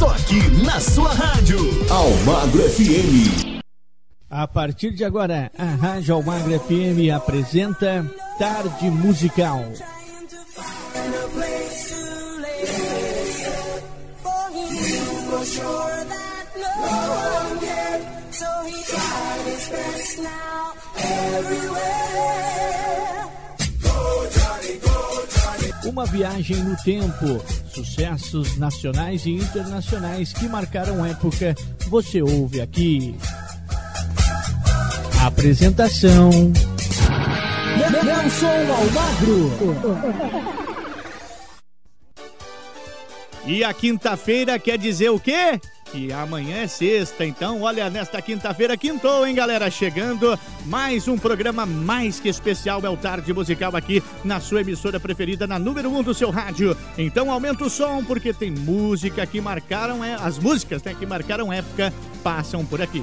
Só aqui na sua rádio. Almagro FM. A partir de agora, a Rádio Almagro FM apresenta Tarde Musical. Uma viagem no tempo, sucessos nacionais e internacionais que marcaram época, você ouve aqui. Apresentação Nelson Almagro. E a quinta-feira quer dizer o quê? Que amanhã é sexta, então olha, nesta quinta-feira quintou, hein, galera? Chegando mais um programa mais que especial, é o Tarde Musical aqui na sua emissora preferida, na número 1 um do seu rádio. Então aumenta o som, porque tem música que marcaram, é, as músicas né, que marcaram época passam por aqui.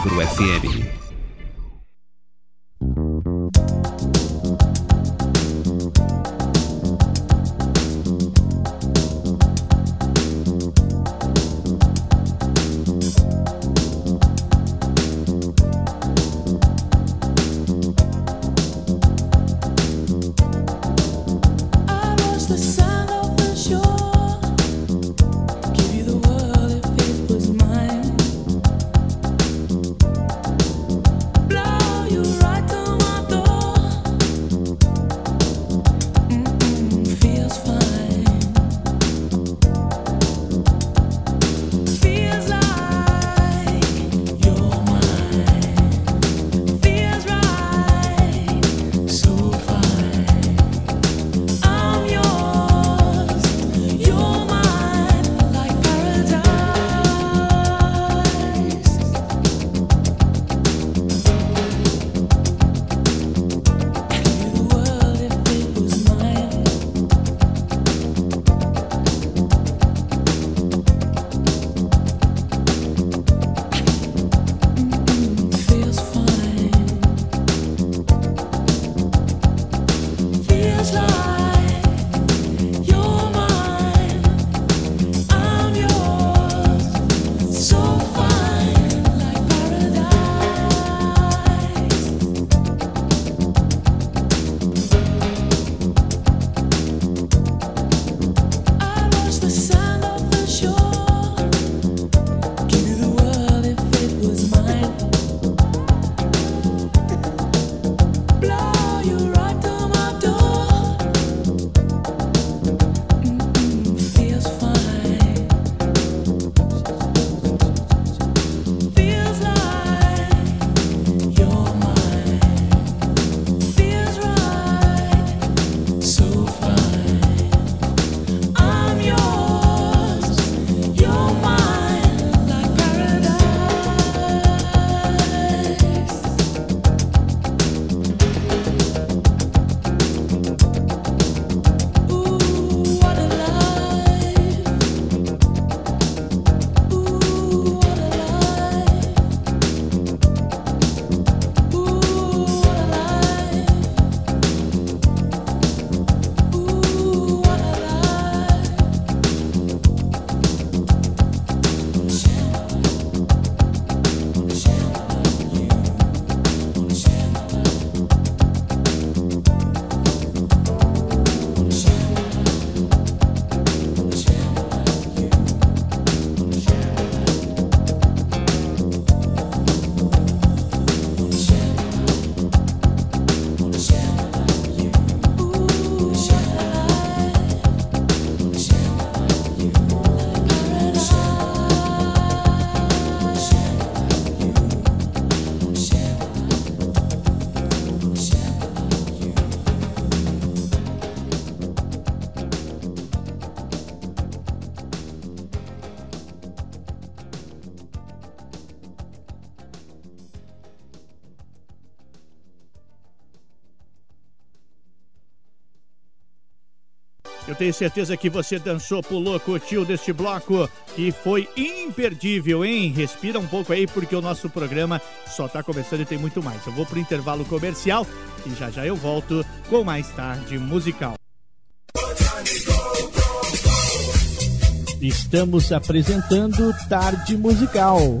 Afro FM. Tenho certeza que você dançou, pulou, curtiu deste bloco que foi imperdível, hein? Respira um pouco aí porque o nosso programa só tá começando e tem muito mais. Eu vou pro intervalo comercial e já já eu volto com mais tarde musical. Estamos apresentando Tarde Musical.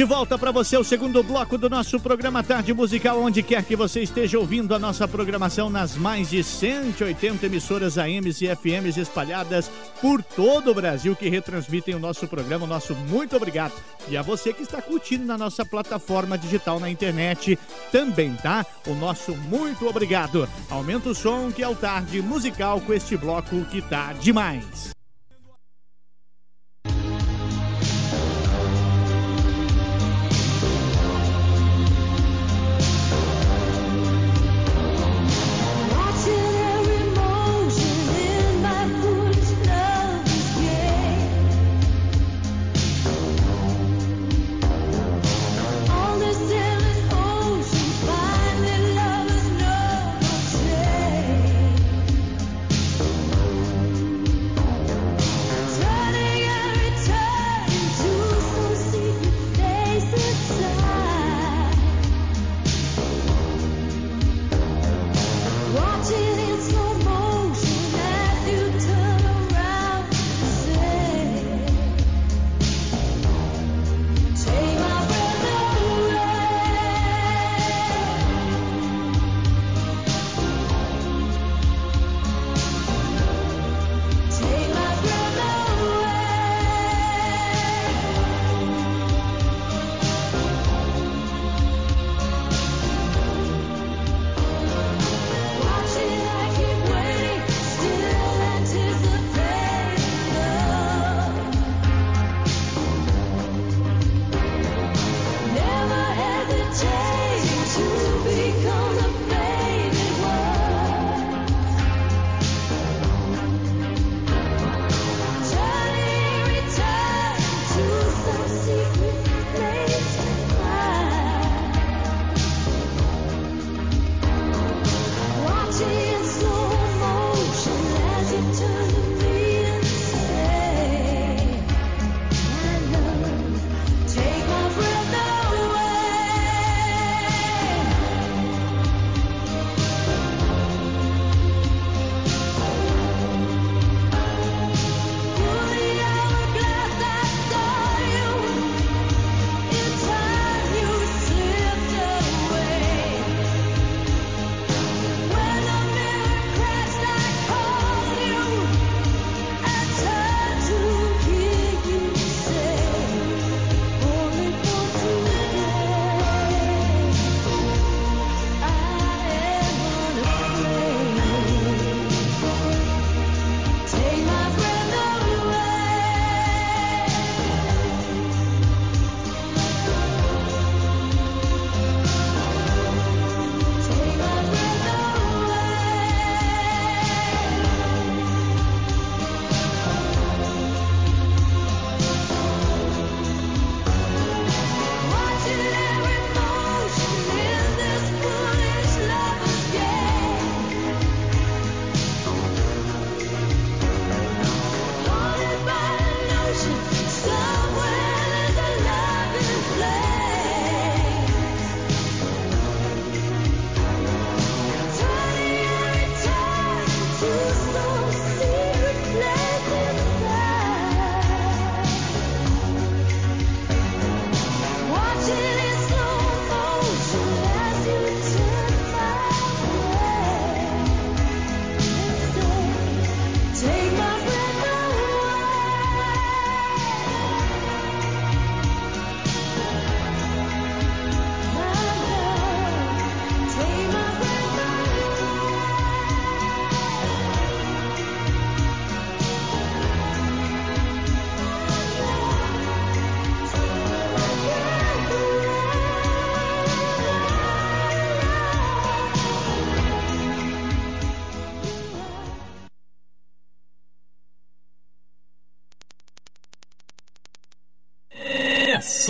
De volta para você o segundo bloco do nosso programa Tarde Musical, onde quer que você esteja ouvindo a nossa programação nas mais de 180 emissoras AMs e FMs espalhadas por todo o Brasil que retransmitem o nosso programa. Nosso muito obrigado. E a você que está curtindo na nossa plataforma digital na internet também, tá? O nosso muito obrigado. Aumenta o som que é o Tarde Musical com este bloco que tá demais.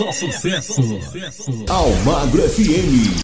Só sucesso. Almagro FM.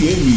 100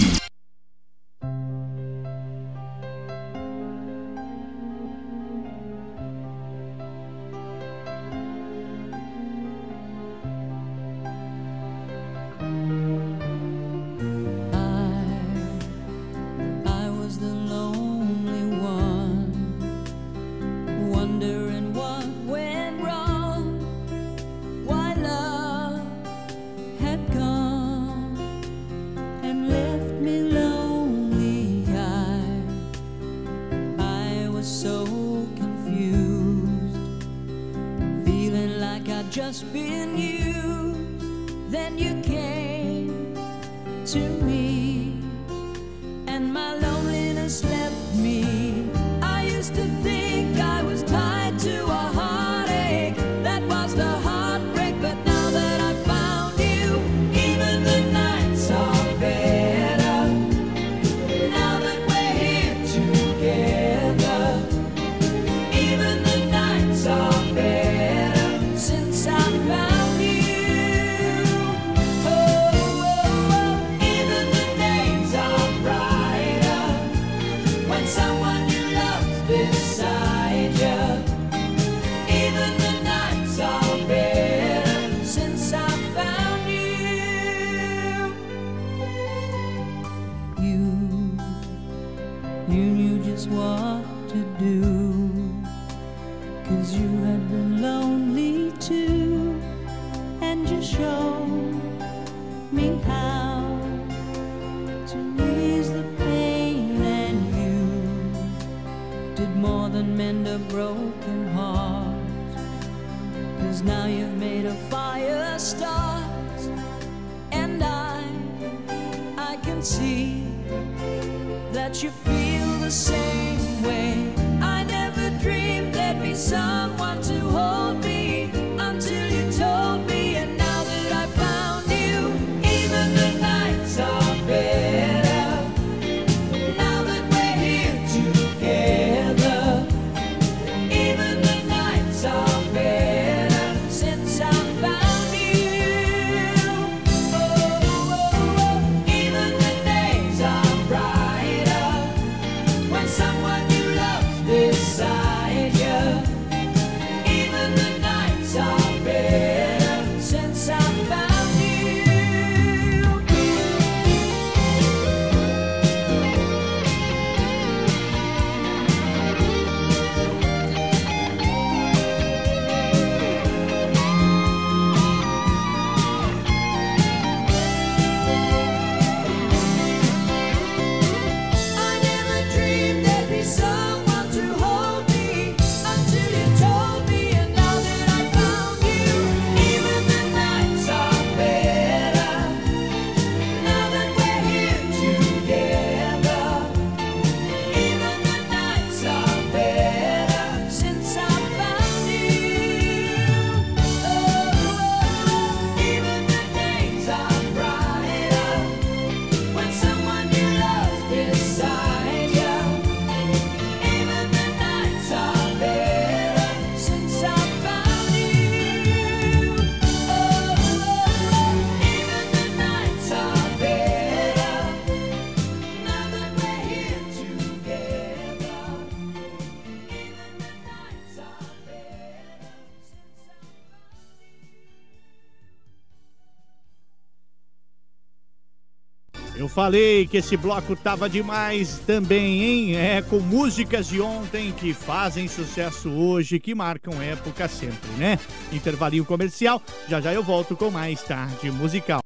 falei que esse bloco tava demais também, hein? É, com músicas de ontem que fazem sucesso hoje, que marcam época sempre, né? Intervalinho comercial, já já eu volto com mais tarde musical.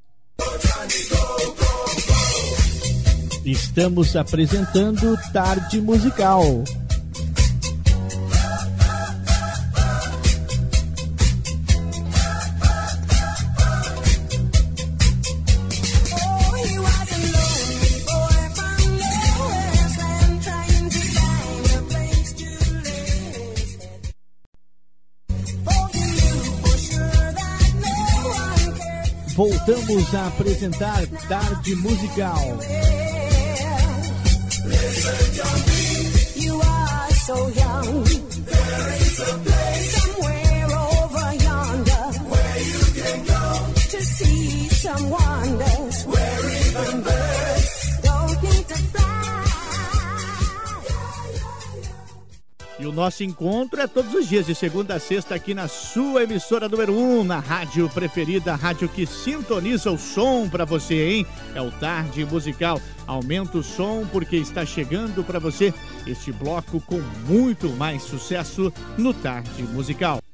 Estamos apresentando Tarde Musical. voltamos a apresentar Tarde Musical. Listen to me. You are so young. There is a O nosso encontro é todos os dias, de segunda a sexta, aqui na sua emissora número 1, um, na rádio preferida, a rádio que sintoniza o som para você, hein? É o Tarde Musical. Aumenta o som porque está chegando para você este bloco com muito mais sucesso no Tarde Musical.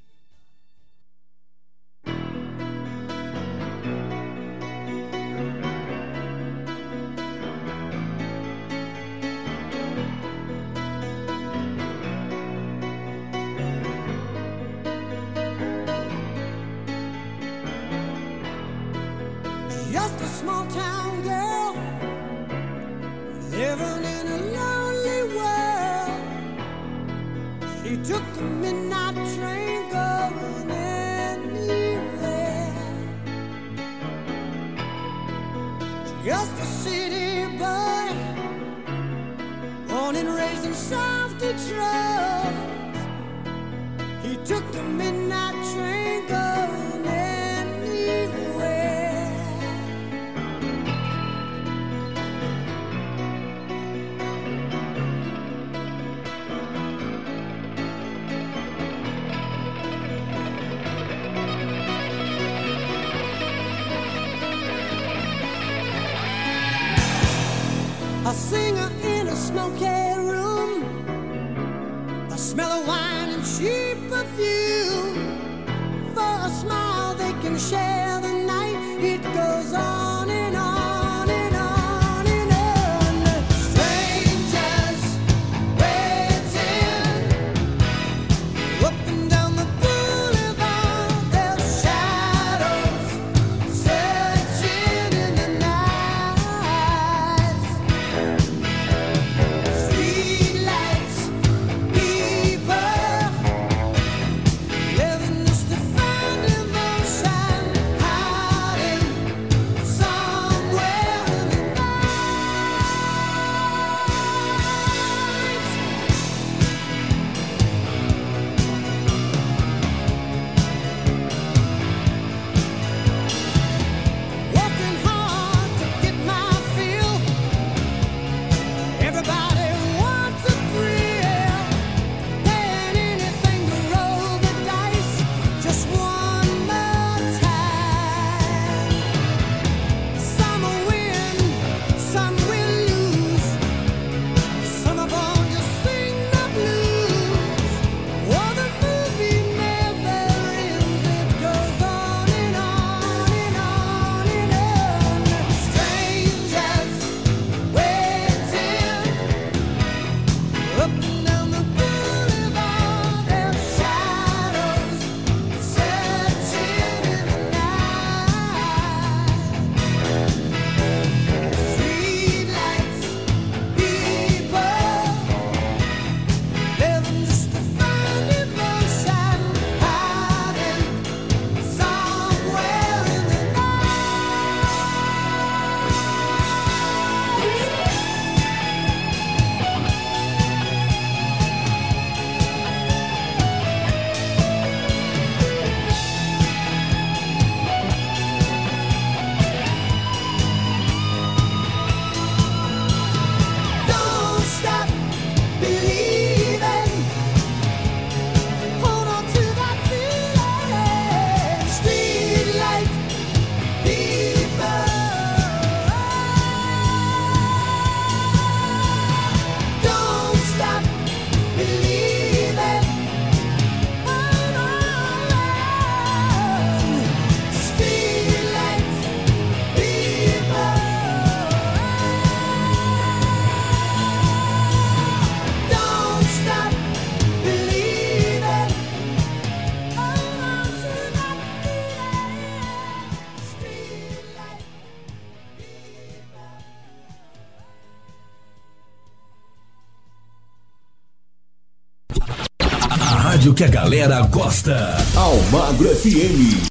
galera gosta. Almagro FM.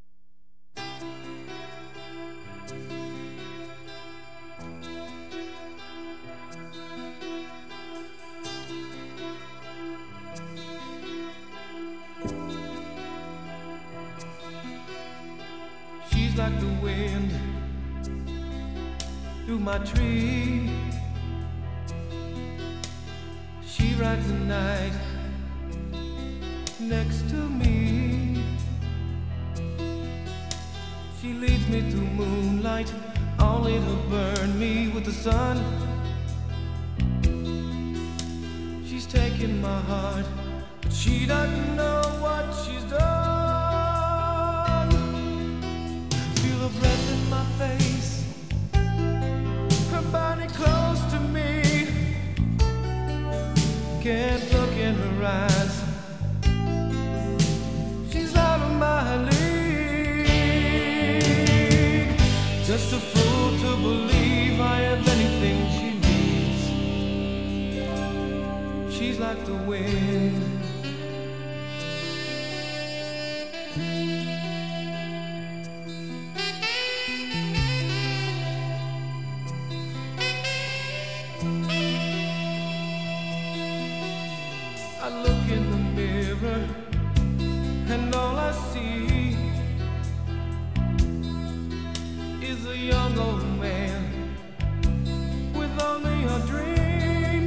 young old man with only a dream?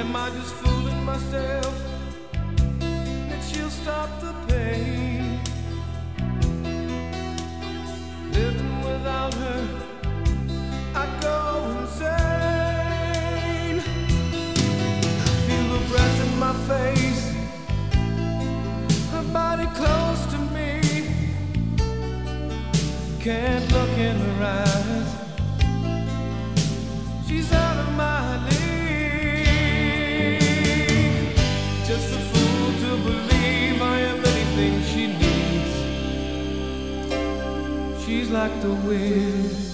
Am I just fooling myself that she'll stop the pain? can't look in her eyes. She's out of my league. Just a fool to believe I am anything she needs. She's like the wind.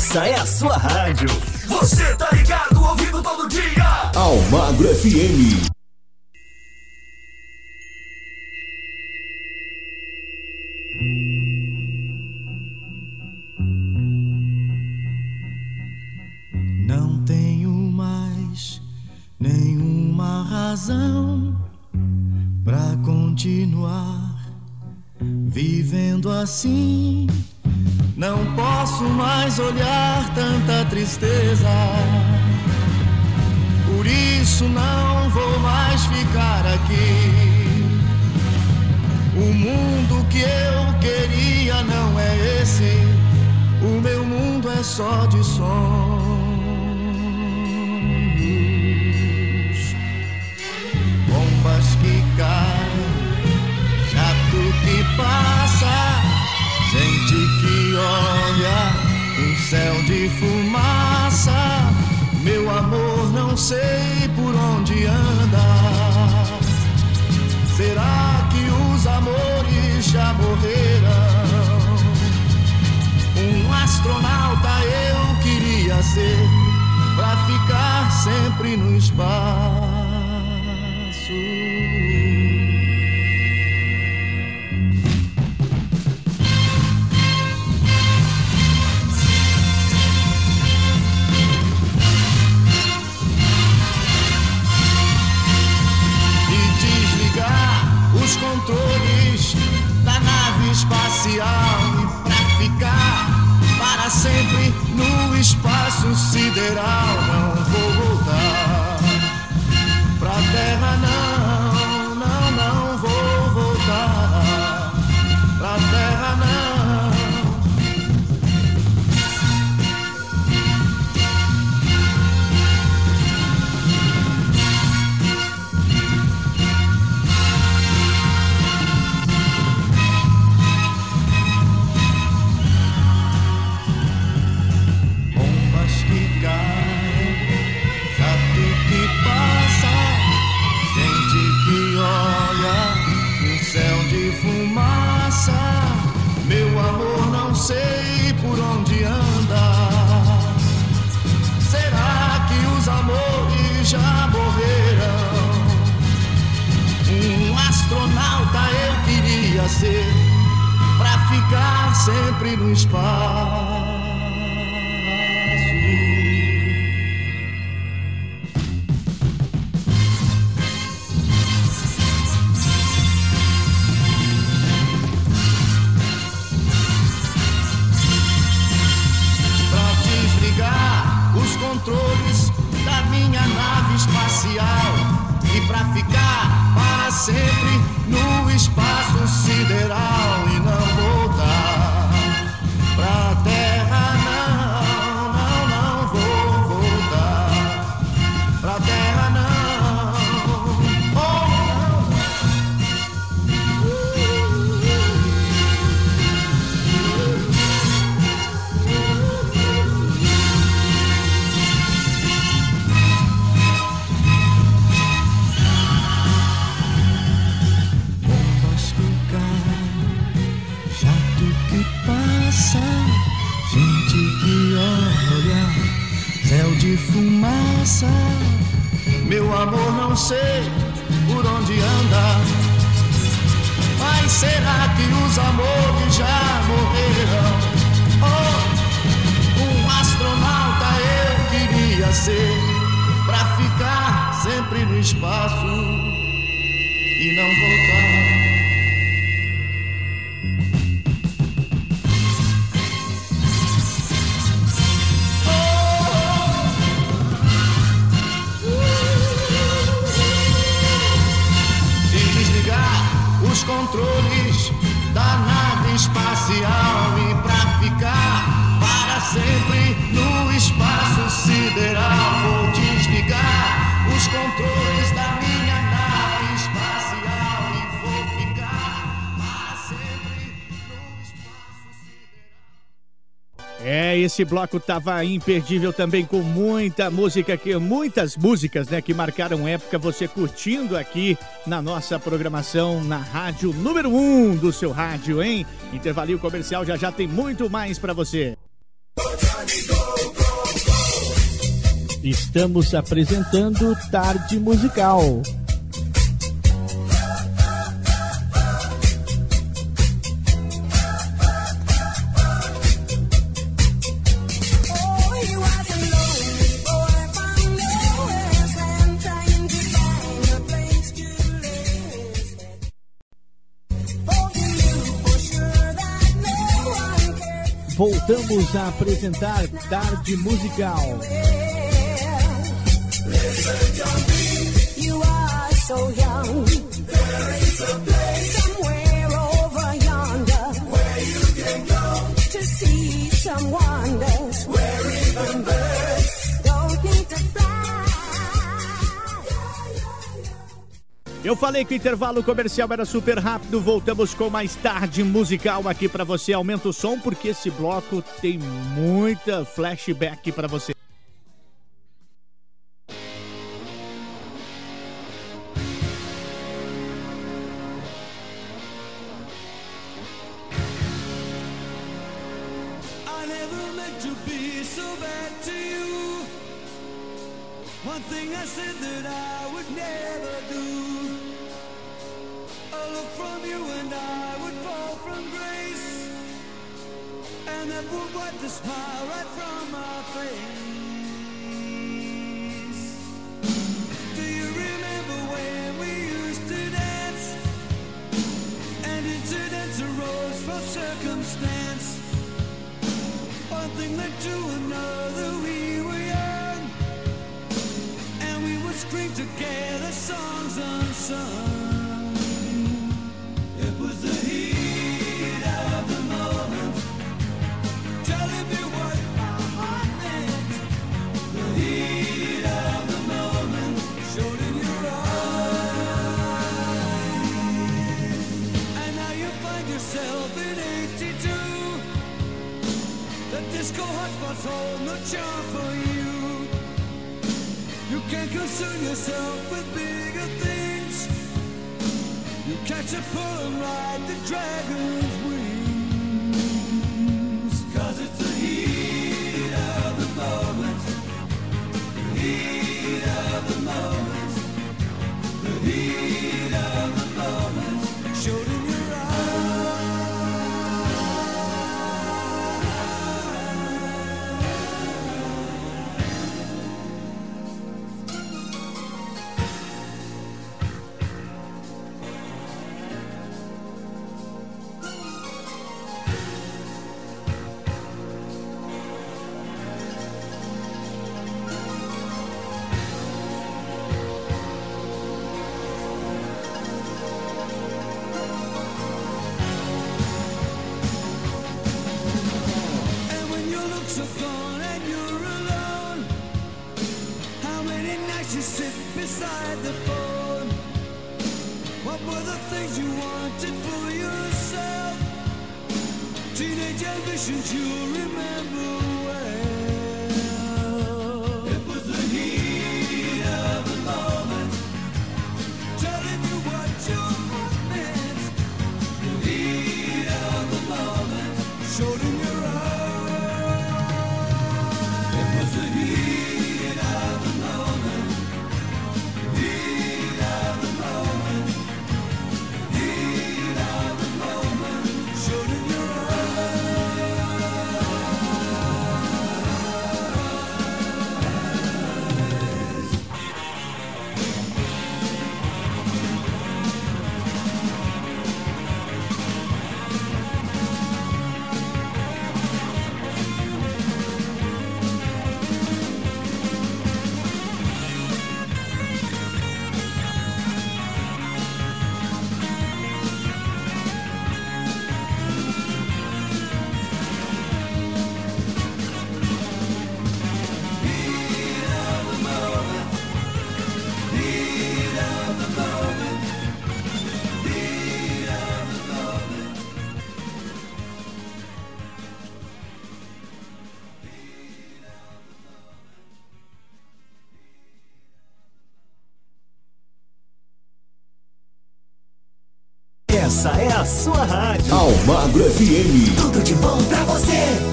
Essa é a sua rádio. Você tá ligado, ouvindo todo dia. Almagro FM. Não tenho mais nenhuma razão pra continuar vivendo assim. Não posso mais olhar tanta tristeza. Por isso não vou mais ficar aqui. O mundo que eu queria não é esse. O meu mundo é só de sonhos. Bombas que caem, jato que passa, céu de fumaça. Meu amor, não sei por onde anda. Será que os amores já morreram? Um astronauta eu queria ser pra ficar sempre no espaço. Espaço sideral. Não vou voltar pra terra, não, espaço. esse bloco tava imperdível também com muita música que muitas músicas, né, que marcaram época, você curtindo aqui na nossa programação na rádio número 1 um do seu rádio, hein? Intervalinho comercial já já tem muito mais para você. Estamos apresentando Tarde Musical. voltamos a apresentar Tarde Musical. You are so young. Eu falei que o intervalo comercial era super rápido, voltamos com mais tarde musical aqui para você. Aumenta o som porque esse bloco tem muita flashback para você. sua rádio. Almagro FM. Tudo de bom pra você.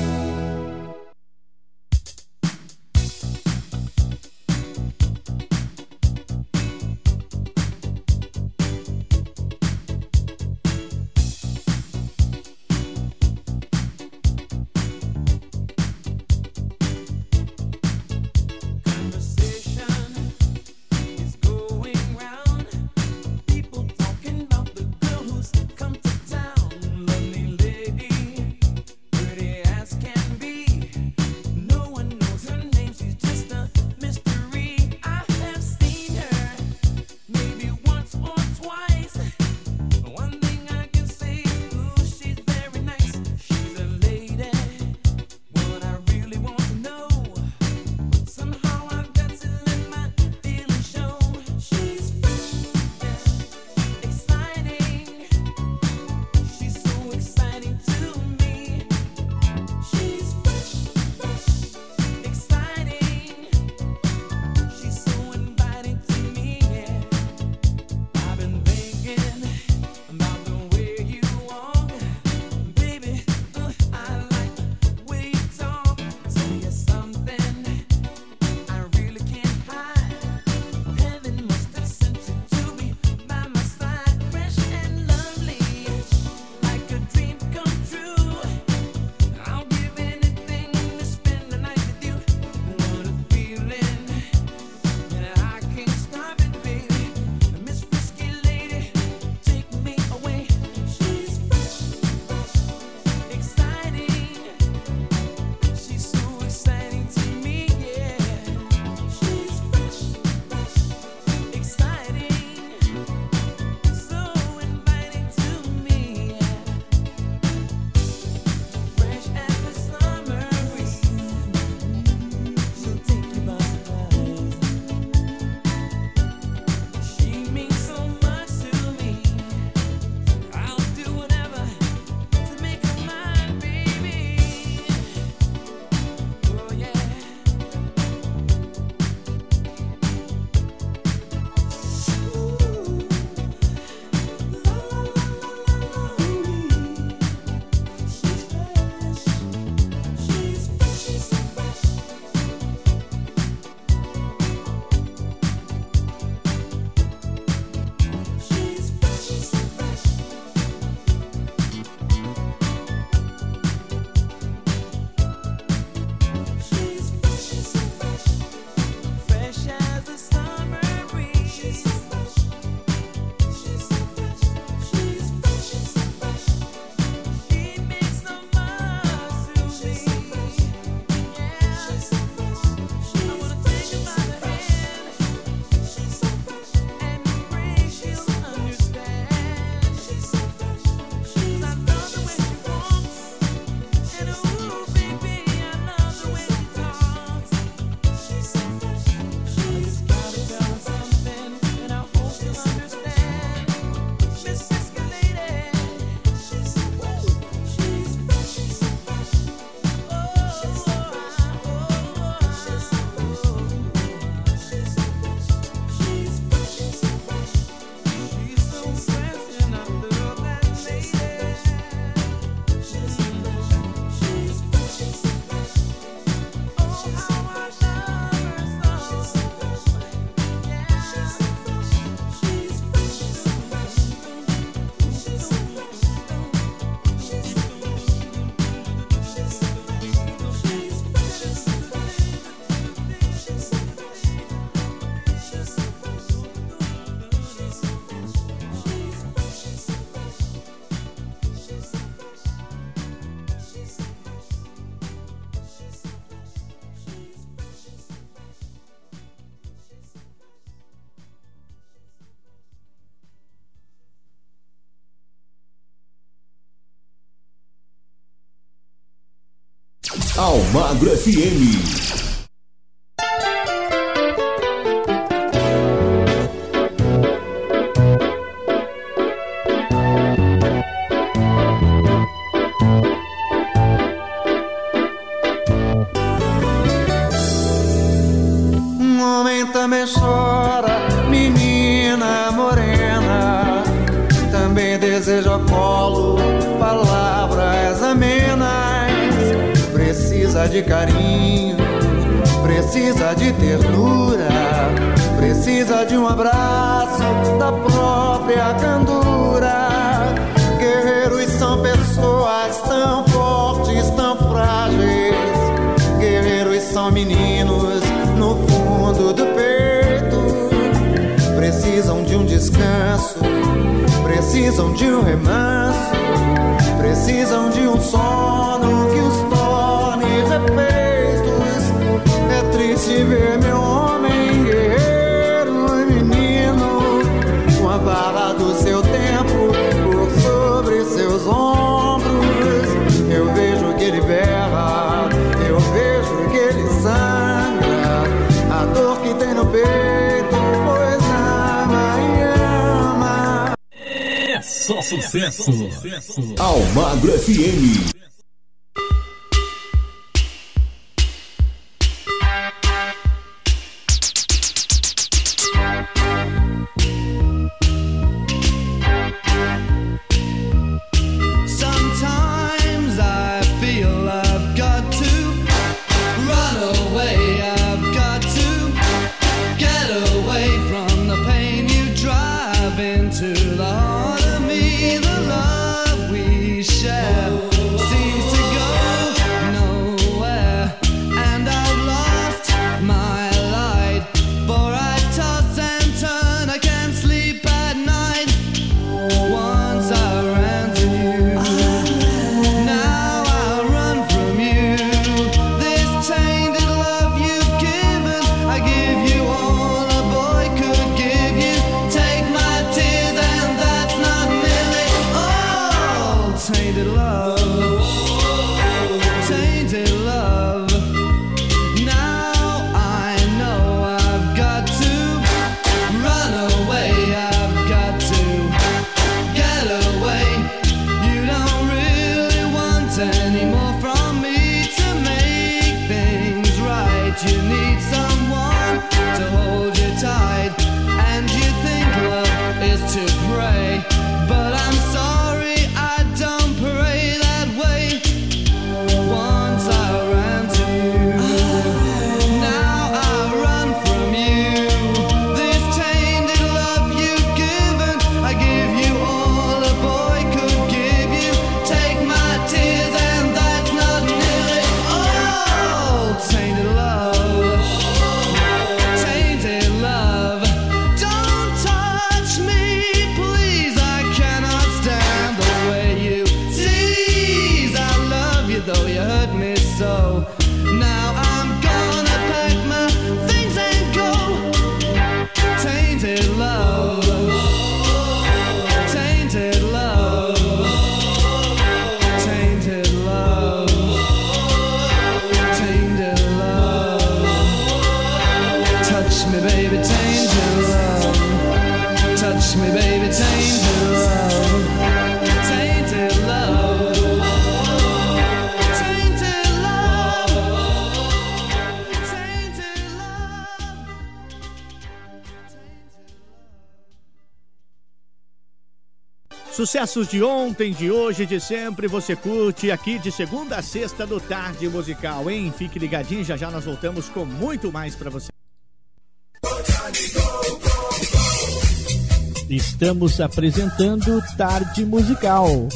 Almagro FM. Precisa de ternura. Precisa de um abraço da própria candura. Guerreiros são pessoas tão fortes, tão frágeis. Guerreiros são meninos no fundo do peito. Precisam de um descanso, precisam de um remanso, precisam de um sono É triste ver meu homem guerreiro e menino com a barra do seu tempo por sobre seus ombros. Eu vejo que ele berra, eu vejo que ele sangra. A dor que tem no peito, pois ama e ama. É só sucesso. Almagro FM. Sucessos de ontem, de hoje, de sempre, você curte aqui de segunda a sexta do Tarde Musical, hein? Fique ligadinho, já já nós voltamos com muito mais pra você. Estamos apresentando Tarde Musical.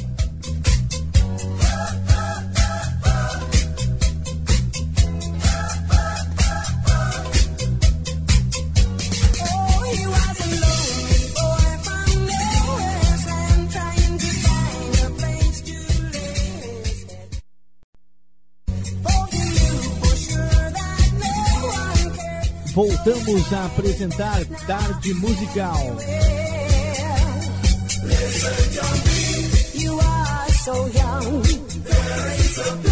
Voltamos a apresentar Tarde Musical. You are so young. There is a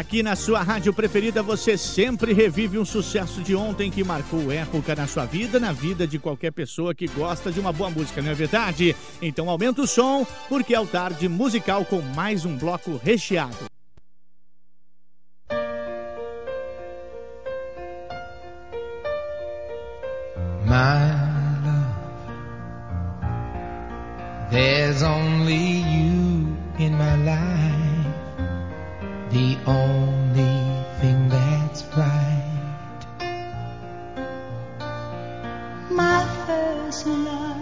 Aqui na sua rádio preferida você sempre revive um sucesso de ontem que marcou época na sua vida, na vida de qualquer pessoa que gosta de uma boa música, não é verdade? Então aumenta o som, porque é o tarde musical com mais um bloco recheado. my love. There's only you in my life, the only thing that's right. my first love.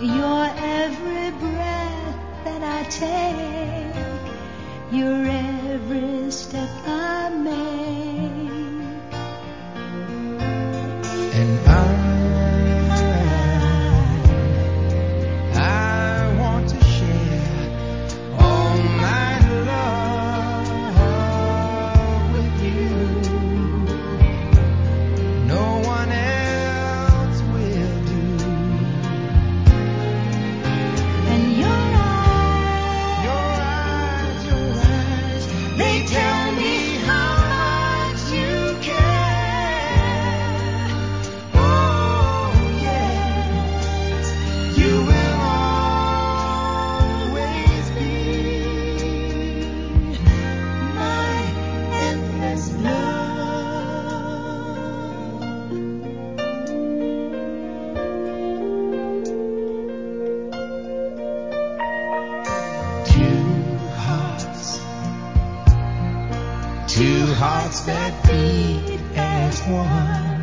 Your every breath that I take, your every step I make. And I, as one.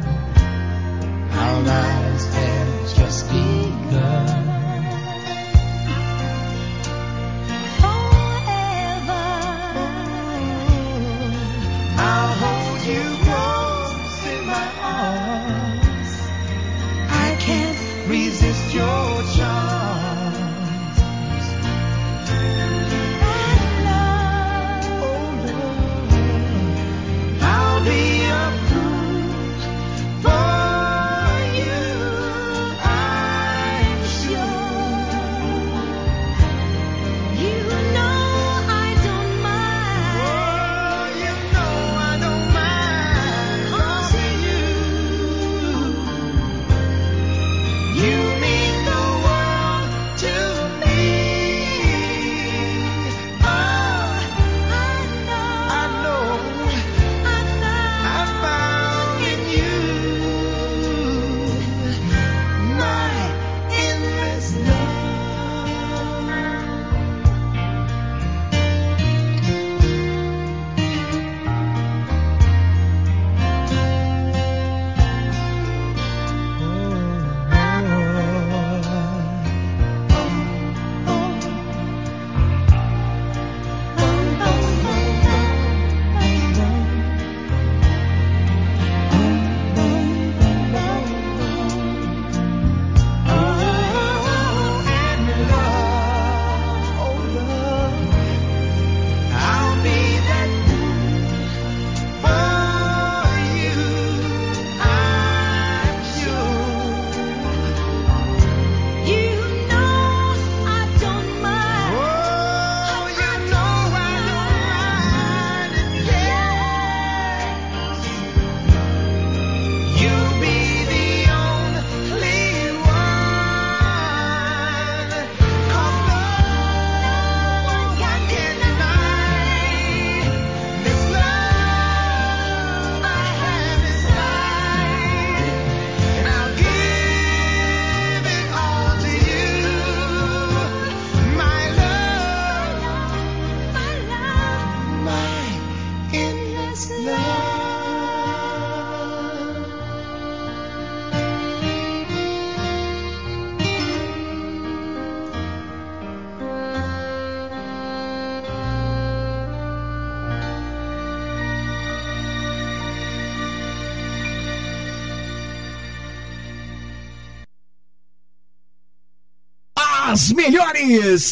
As melhores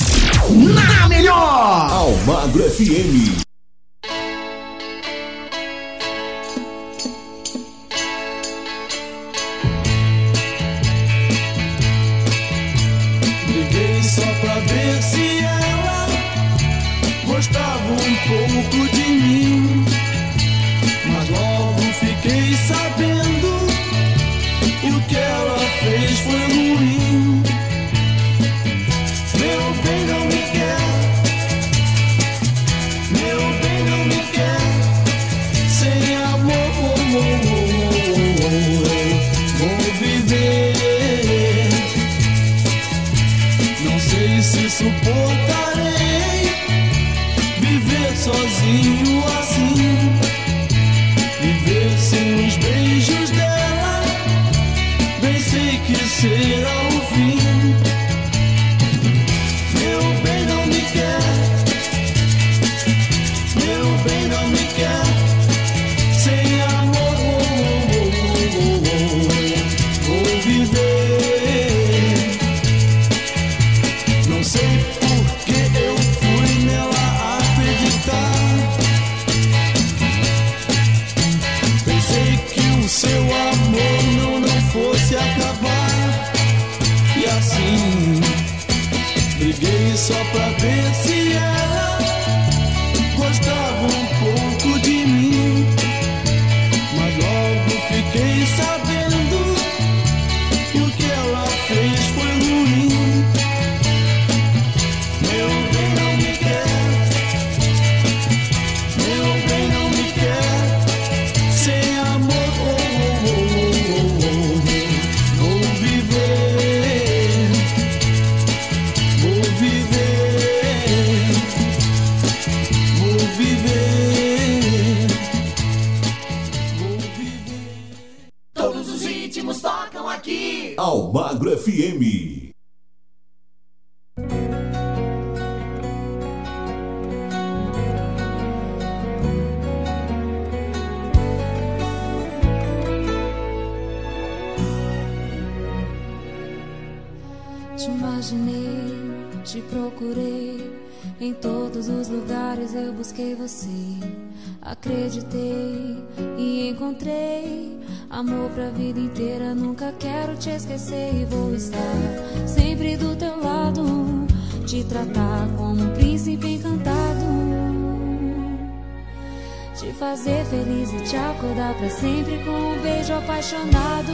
na melhor. Almagro FM. preciso te acordar pra sempre com um beijo apaixonado.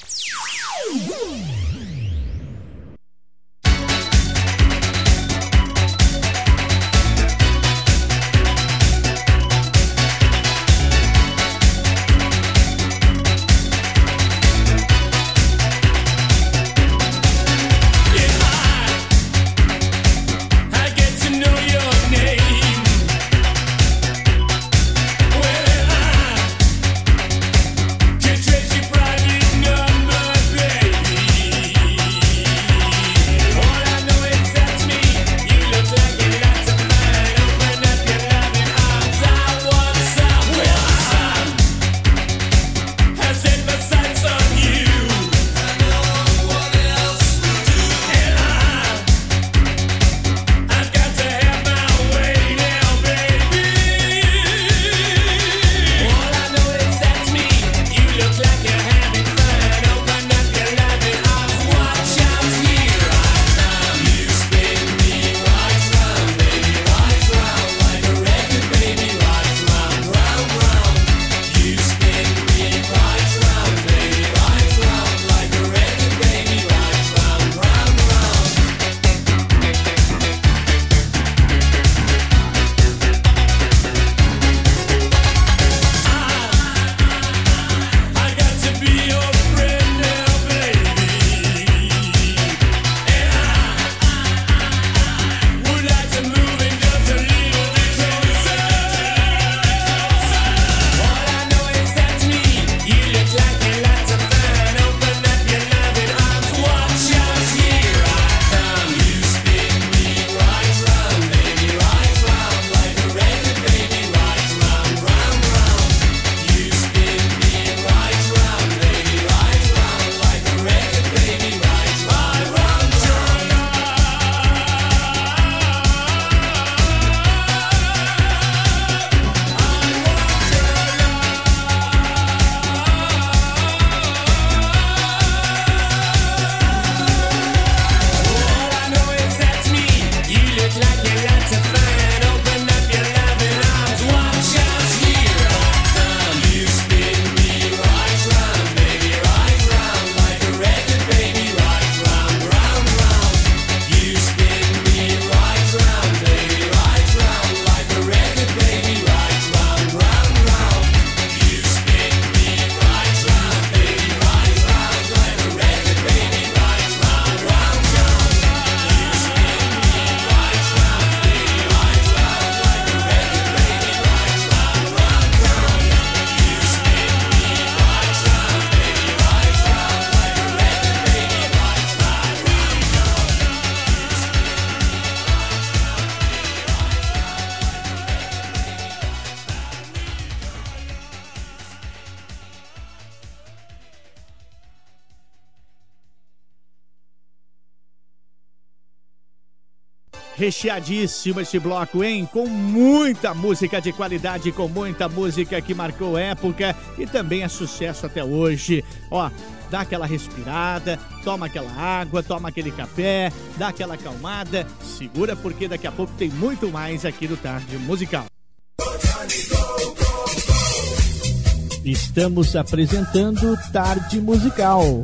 Recheadíssimo esse bloco, hein? Com muita música de qualidade, com muita música que marcou época e também é sucesso até hoje. Ó, dá aquela respirada, toma aquela água, toma aquele café, dá aquela acalmada, segura porque daqui a pouco tem muito mais aqui no Tarde Musical. Estamos apresentando Tarde Musical.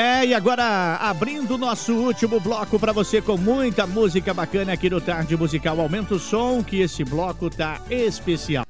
É, e agora abrindo nosso último bloco pra você com muita música bacana aqui no Tarde Musical. Aumenta o som que esse bloco tá especial.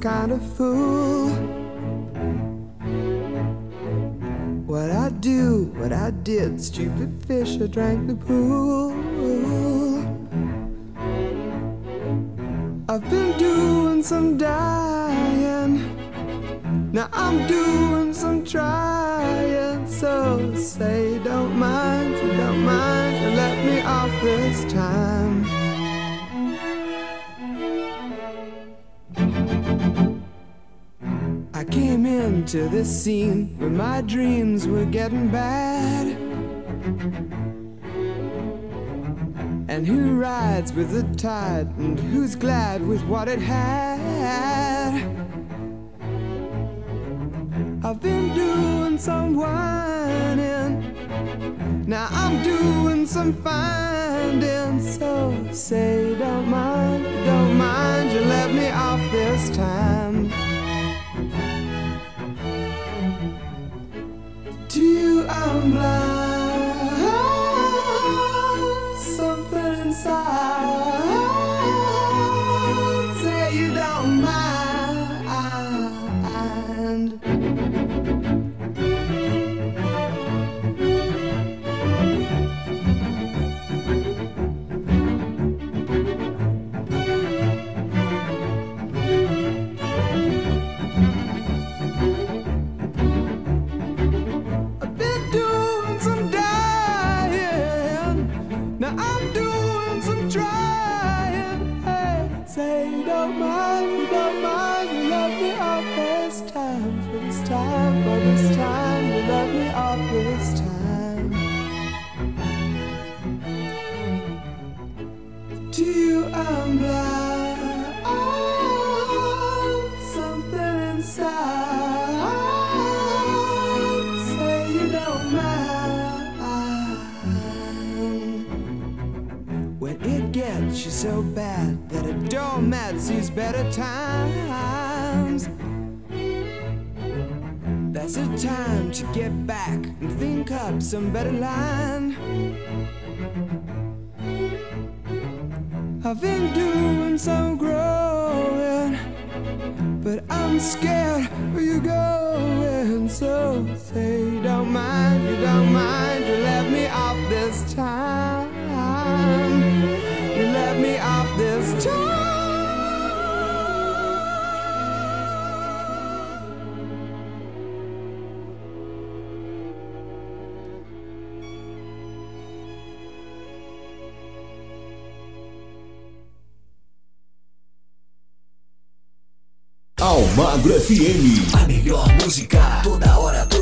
Kind of fool. What I do, what I did, stupid fish, I drank the pool. I've been doing some dying, now I'm doing some trying. So say don't mind, don't mind, let me off this time. Into this scene when my dreams were getting bad. And who rides with the tide and who's glad with what it had? I've been doing some whining, now I'm doing some finding. So say, don't mind, don't mind, you let me off this time. I'm blind sees better times. That's the time to get back and think up some better line. I've been doing some growing, but I'm scared where you going. So say you don't mind, you don't mind, you left me off this time. Almagro FM. A melhor música, toda hora, todo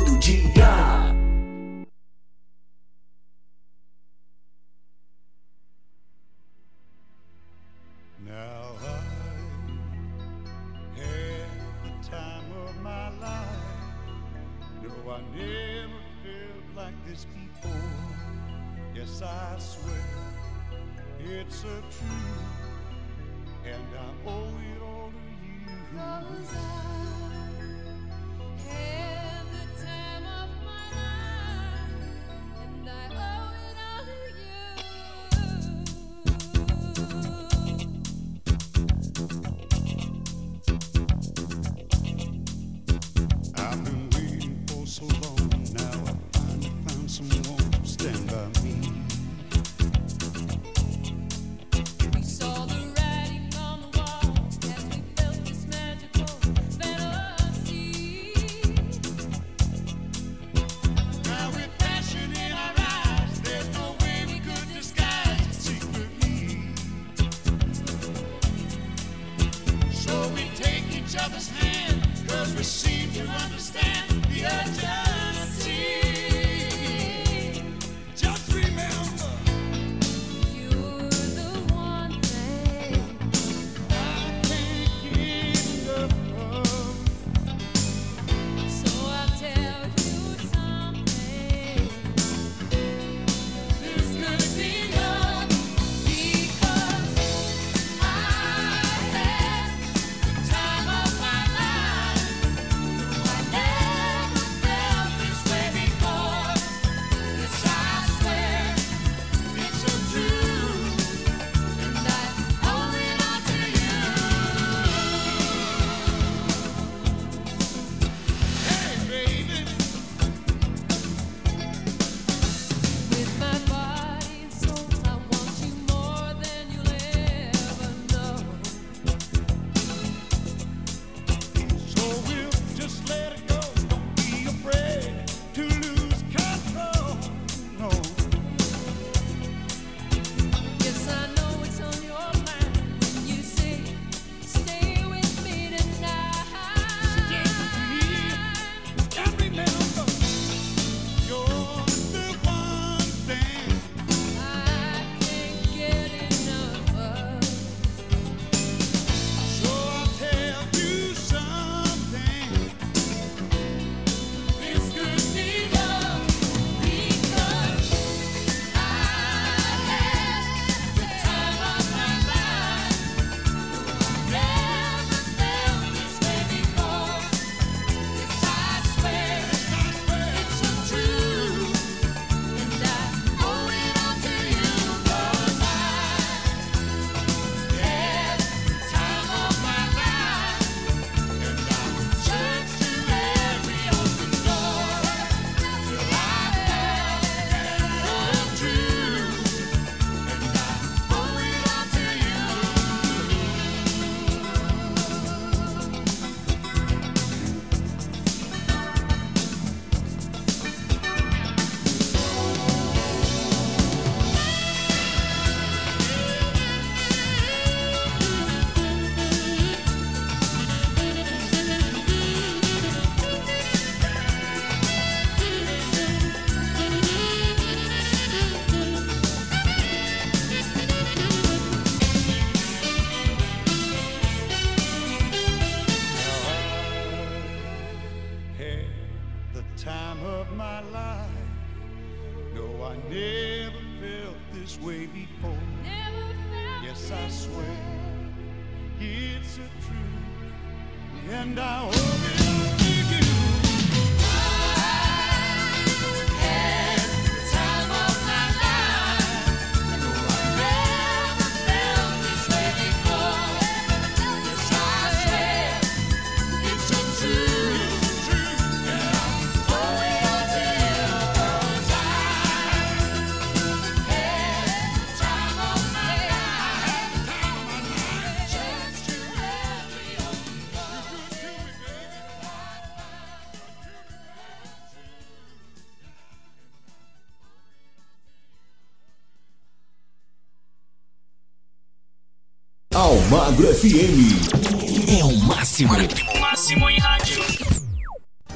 Almagro FM. É o máximo. Máximo em rádio.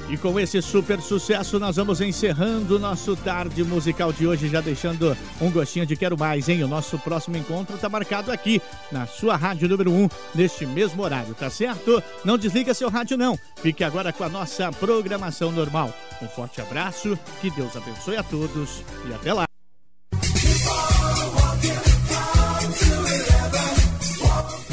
E com esse super sucesso, nós vamos encerrando o nosso tarde musical de hoje, já deixando um gostinho de quero mais, hein? O nosso próximo encontro tá marcado aqui, na sua rádio número 1, neste mesmo horário, tá certo? Não desliga seu rádio, não. Fique agora com a nossa programação normal. Um forte abraço, que Deus abençoe a todos e até lá.